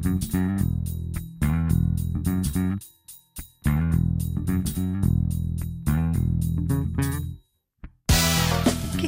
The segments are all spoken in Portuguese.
O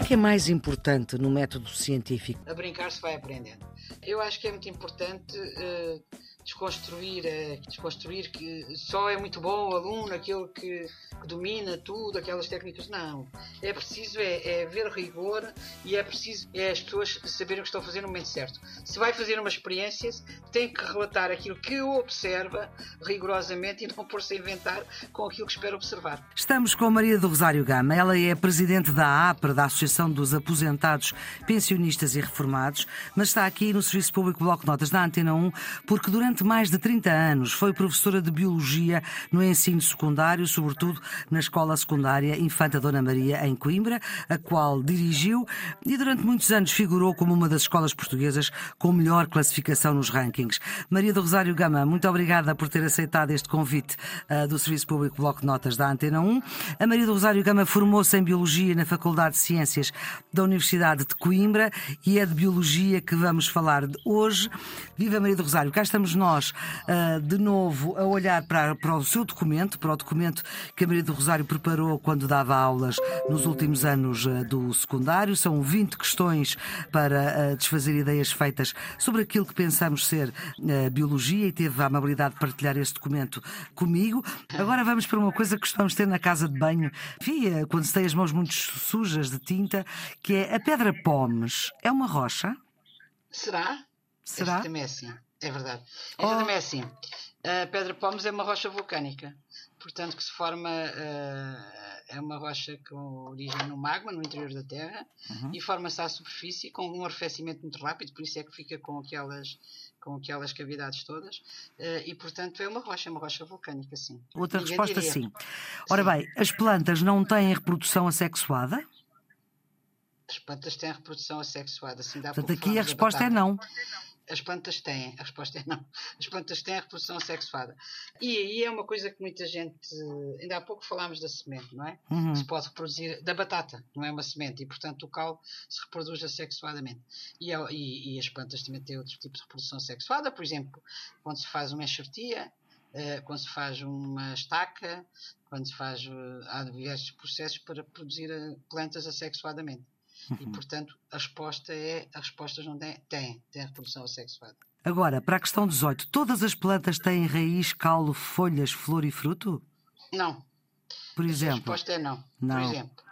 que é é mais importante no método científico? A brincar se vai aprendendo. Eu acho que é muito importante uh, desconstruir, uh, desconstruir que só é muito bom o aluno, aquele que, que domina tudo, aquelas técnicas. Não. É preciso é, é, ver rigor e é preciso é as pessoas saberem o que estão a fazer no momento certo. Se vai fazer uma experiência, tem que relatar aquilo que observa rigorosamente e não pôr-se a inventar com aquilo que espera observar. Estamos com Maria do Rosário Gama. Ela é presidente da APRE, da Associação dos Aposentados, Pensionistas e Reformados, mas está aqui no Serviço Público Bloco Notas da Antena 1 porque durante mais de 30 anos foi professora de Biologia no ensino secundário, sobretudo na Escola Secundária Infanta Dona Maria, em Coimbra, a qual dirigiu e durante muitos anos figurou como uma das escolas portuguesas com melhor classificação nos rankings. Maria do Rosário Gama, muito obrigada por ter aceitado este convite uh, do Serviço Público Bloco de Notas da Antena 1. A Maria do Rosário Gama formou-se em Biologia na Faculdade de Ciências da Universidade de Coimbra e é de Biologia que vamos falar hoje. Viva Maria do Rosário, cá estamos nós uh, de novo a olhar para, para o seu documento, para o documento que a Maria do Rosário preparou quando dava aulas nos últimos anos uh, do secundário. São 20 questões para uh, desfazer ideias feitas sobre aquilo que pensamos ser biologia e teve a amabilidade de partilhar este documento comigo. Agora vamos para uma coisa que costumamos ter na casa de banho, Via, quando se tem as mãos muito sujas de tinta, que é a pedra pomes. É uma rocha? Será? Será? Esta também é assim. É verdade. Esta oh. também é assim. A pedra pomes é uma rocha vulcânica. Portanto, que se forma. Uh, é uma rocha com origem no magma, no interior da Terra, uhum. e forma-se à superfície com um arrefecimento muito rápido, por isso é que fica com aquelas, com aquelas cavidades todas, uh, e portanto é uma rocha, é uma rocha vulcânica, sim. Outra Ninguém resposta, diria. sim. Ora sim. bem, as plantas não têm reprodução assexuada? As plantas têm reprodução assexuada, sim. Portanto, aqui a resposta é não. As plantas têm, a resposta é não. As plantas têm a reprodução sexuada. E aí é uma coisa que muita gente. Ainda há pouco falámos da semente, não é? Uhum. Se pode reproduzir da batata, não é uma semente, e portanto o cal se reproduz assexuadamente. E, e, e as plantas também têm outros tipos de reprodução sexuada, por exemplo, quando se faz uma enxertia, eh, quando se faz uma estaca, quando se faz. Eh, há diversos processos para produzir eh, plantas assexuadamente. E, uhum. portanto, a resposta é: as respostas não têm, têm, têm reprodução assexuada. Agora, para a questão 18, todas as plantas têm raiz, caule, folhas, flor e fruto? Não. Por exemplo? A resposta é não. não. Por exemplo,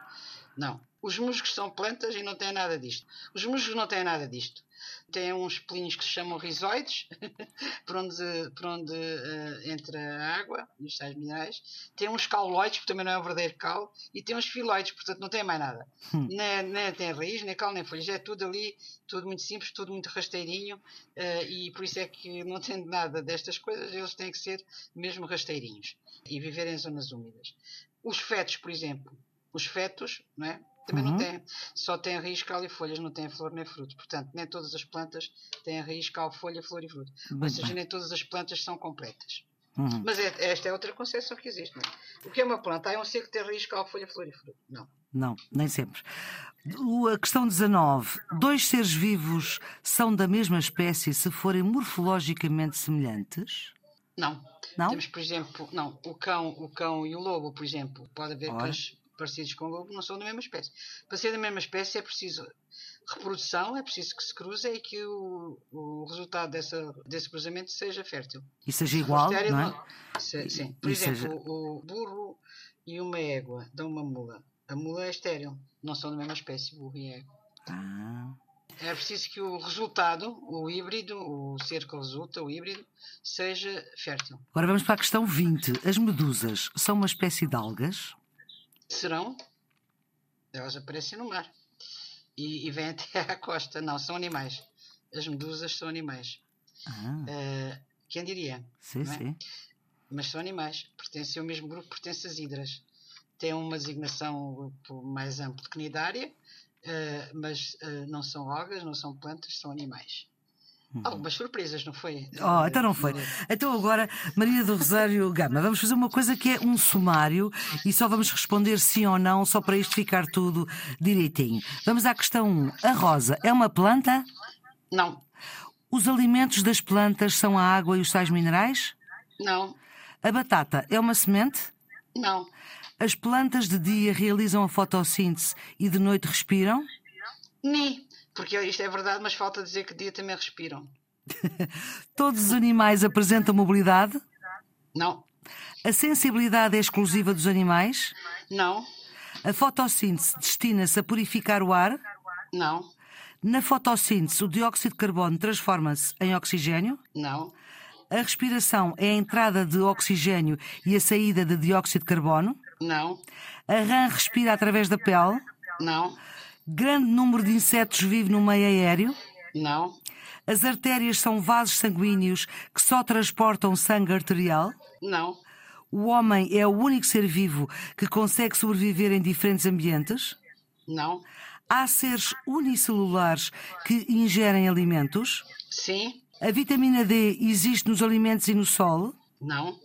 não. Os musgos são plantas e não têm nada disto. Os musgos não têm nada disto tem uns pelinhos que se chamam rizoides, por onde, por onde uh, entra a água e os sais minerais. Tem uns cauloides, que também não é o verdadeiro cal, e tem uns filoides, portanto não tem mais nada. Hum. Nem, nem tem raiz, nem cal, nem folhas. É tudo ali, tudo muito simples, tudo muito rasteirinho, uh, e por isso é que não tendo nada destas coisas, eles têm que ser mesmo rasteirinhos e viver em zonas úmidas. Os fetos, por exemplo, os fetos, não é? Também uhum. não tem. Só tem raiz, cal e folhas, não tem flor nem fruto. Portanto, nem todas as plantas têm raiz, cal, folha, flor e fruto. Ou seja, nem todas as plantas são completas. Uhum. Mas é, esta é outra concepção que existe. Não é? O que é uma planta? É um ser que tem raiz, cal, folha, flor e fruto. Não. Não, nem sempre. A questão 19. Dois seres vivos são da mesma espécie se forem morfologicamente semelhantes? Não. Não? Temos, por exemplo, não, o cão, o cão e o lobo, por exemplo, pode haver cães parecidos com o lobo não são da mesma espécie. Para ser da mesma espécie é preciso reprodução, é preciso que se cruze e que o, o resultado dessa, desse cruzamento seja fértil. E seja igual, não é? Se, sim. Por e exemplo, seja... o burro e uma égua dão uma mula. A mula é estéril, não são da mesma espécie, burro e égua. Ah. É preciso que o resultado, o híbrido, o ser que resulta, o híbrido, seja fértil. Agora vamos para a questão 20. As medusas são uma espécie de algas? Serão, elas aparecem no mar e, e vêm até à costa. Não, são animais. As medusas são animais. Ah. Uh, quem diria? Sim, é? sim. Mas são animais. Pertencem ao mesmo grupo, pertencem às hidras. Têm uma designação mais ampla cnidária, uh, mas uh, não são algas, não são plantas, são animais. Uhum. Algumas surpresas, não foi? Oh, então não foi. Então agora, Maria do Rosário Gama, vamos fazer uma coisa que é um sumário e só vamos responder sim ou não, só para isto ficar tudo direitinho. Vamos à questão 1. A rosa é uma planta? Não. Os alimentos das plantas são a água e os sais minerais? Não. A batata é uma semente? Não. As plantas de dia realizam a fotossíntese e de noite respiram? Nem. Porque isto é verdade, mas falta dizer que dia também respiram. Todos os animais apresentam mobilidade? Não. A sensibilidade é exclusiva dos animais? Não. A fotossíntese destina-se a purificar o ar? Não. Na fotossíntese, o dióxido de carbono transforma-se em oxigênio? Não. A respiração é a entrada de oxigênio e a saída de dióxido de carbono? Não. A rã respira através da pele? Não. Grande número de insetos vive no meio aéreo? Não. As artérias são vasos sanguíneos que só transportam sangue arterial? Não. O homem é o único ser vivo que consegue sobreviver em diferentes ambientes? Não. Há seres unicelulares que ingerem alimentos? Sim. A vitamina D existe nos alimentos e no sol? Não.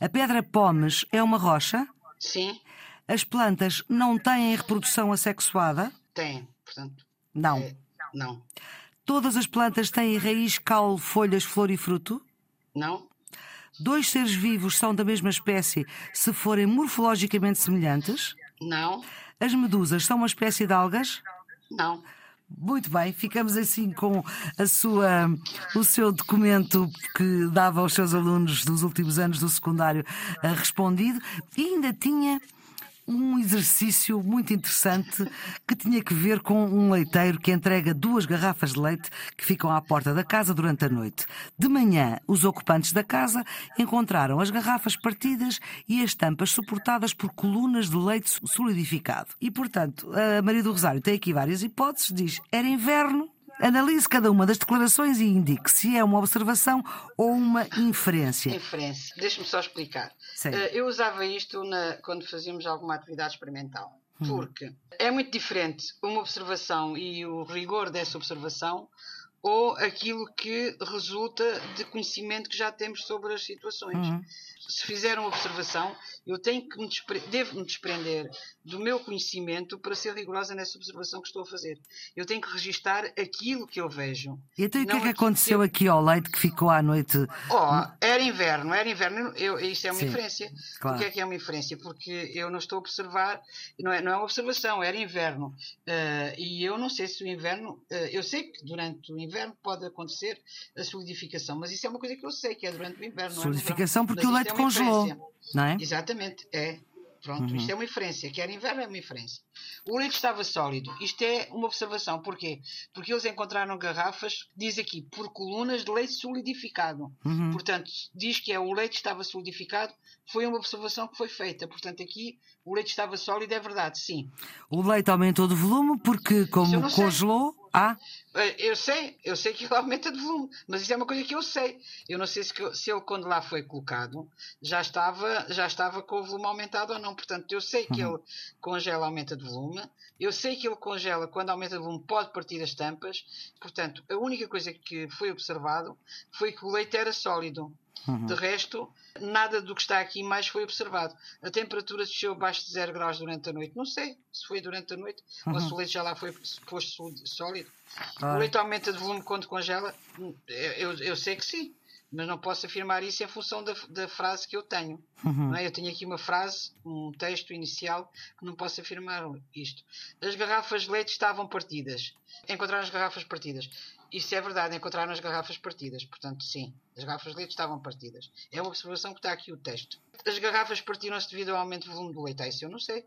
A pedra pómez é uma rocha? Sim. As plantas não têm reprodução assexuada? Tem. Portanto. Não. É, não. Todas as plantas têm raiz, caule, folhas, flor e fruto? Não. Dois seres vivos são da mesma espécie se forem morfologicamente semelhantes? Não. As medusas são uma espécie de algas? Não. Muito bem, ficamos assim com a sua, o seu documento que dava aos seus alunos dos últimos anos do secundário eh, respondido e ainda tinha um exercício muito interessante que tinha que ver com um leiteiro que entrega duas garrafas de leite que ficam à porta da casa durante a noite. De manhã, os ocupantes da casa encontraram as garrafas partidas e as tampas suportadas por colunas de leite solidificado. E, portanto, a Maria do Rosário tem aqui várias hipóteses. Diz: era inverno, Analise cada uma das declarações e indique se é uma observação ou uma inferência. Inferência. Deixa-me só explicar. Sim. Eh, eu usava isto na- quando fazíamos alguma atividade experimental. Porque é muito diferente uma observação e o rigor dessa observação ou aquilo que resulta de conhecimento que já temos sobre as situações. Se fizer uma observação, eu tenho que me despre- devo me desprender do meu conhecimento para ser rigorosa nessa observação que estou a fazer. Eu tenho que registar aquilo que eu vejo. E então o que é que aconteceu eu- aqui ao leite que ficou à noite? Oh, era inverno, era inverno. Eu, isso é uma Sim, inferência. claro. O que é que é uma inferência? Porque eu não estou a observar, não é, não é uma observação, era inverno. Eh, e eu não sei se o inverno, eh, eu sei que durante o inverno pode acontecer a solidificação, mas isso é uma coisa que eu sei, que é durante o inverno. não é. Solidificação porque Mas o leite é congelou, inferência. não é? Exatamente, é. Pronto, Uhum. isto é uma inferência. Quer inverno é uma inferência. O leite estava sólido. Isto é uma observação. Porquê? Porque eles encontraram garrafas, diz aqui, por colunas de leite solidificado. Uhum. Portanto, diz que é o leite estava solidificado. Foi uma observação que foi feita. Portanto, aqui o leite estava sólido, é verdade, sim. O leite aumentou de volume porque, como não sei. congelou, ah, Eu sei, eu sei que ele aumenta de volume, mas isso é uma coisa que eu sei. Eu não sei se, se ele, quando lá foi colocado, já estava, já estava com o volume aumentado ou não. Portanto, eu sei que ele congela, aumenta de volume. Eu sei que ele congela, quando aumenta de volume, pode partir as tampas. Portanto, a única coisa que foi observado foi que o leite era sólido. De resto, nada do que está aqui mais foi observado. A temperatura desceu abaixo de 0 graus durante a noite. Não sei se foi durante a noite ou se o leite já lá foi posto sólido- sólido. O leite aumenta de volume quando congela? Eu, eu sei que sim, mas não posso afirmar isso em função da, da frase que eu tenho. não é? Eu tenho aqui uma frase, um texto inicial, que não posso afirmar isto. As garrafas de leite estavam partidas. Encontraram as garrafas partidas. Isso é verdade, encontraram as garrafas partidas. Portanto, sim, as garrafas de leite estavam partidas. É uma observação que está aqui o texto. As garrafas partiram-se devido ao aumento de volume do leite. Ah, isso eu não sei.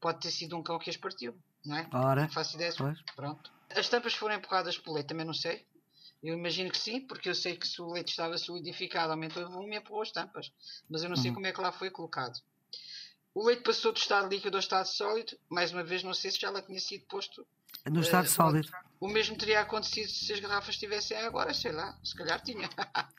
Pode ter sido um cão que as partiu, não é? Ora, Não faço ideia. pois. Pronto. As tampas foram empurradas pelo leite, também não sei. Eu imagino que sim, porque eu sei que se o leite estava solidificado, aumentou o volume e empurrou as tampas. Mas eu não Uhum. sei como é que lá foi colocado. O leite passou do estado líquido ao estado sólido. Mais uma vez, não sei se já lá tinha sido posto. No estado eh, sólido. O mesmo teria acontecido se as garrafas estivessem agora, sei lá. Se calhar tinha.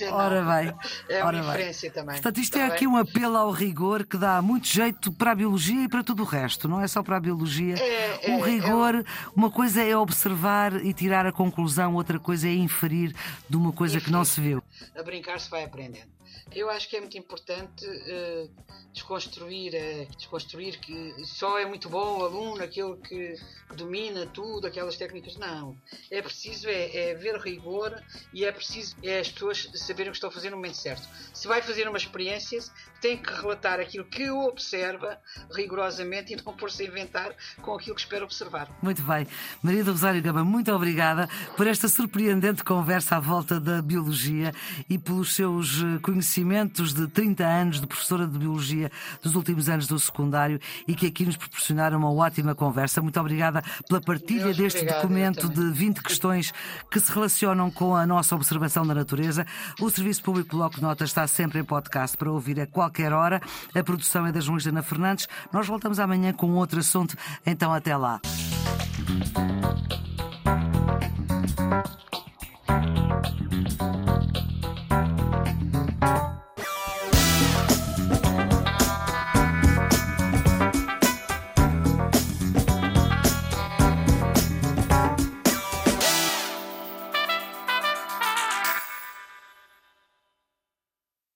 É, não. Ora bem, É uma ora bem. inferência também. Portanto, isto Está é aqui bem? um apelo ao rigor que dá muito jeito para a biologia e para tudo o resto, não é só para a biologia. É, o é, rigor, uma coisa é observar e tirar a conclusão, outra coisa é inferir de uma coisa que não se viu. a brincar se vai aprendendo. Eu acho que é muito importante eh, desconstruir, eh, desconstruir que só é muito bom o aluno, aquele que, que domina tudo, aquelas técnicas. Não. É preciso é, é ver rigor e é preciso é as pessoas saberem o que estão a fazer no momento certo. Se vai fazer uma experiência, tem que relatar aquilo que observa rigorosamente e não pôr-se a inventar com aquilo que espera observar. Muito bem. Maria do Rosário Gama, muito obrigada por esta surpreendente conversa à volta da biologia e pelos seus eh, conhecimentos de 30 anos de professora de biologia dos últimos anos do secundário e que aqui nos proporcionaram uma ótima conversa. Muito obrigada pela partilha Deus deste obrigado, documento de 20 questões que se relacionam com a nossa observação da natureza. O Serviço Público Bloco Notas está sempre em podcast para ouvir a qualquer hora. A produção é da João Ana Fernandes. Nós voltamos amanhã com outro assunto. Então, até lá.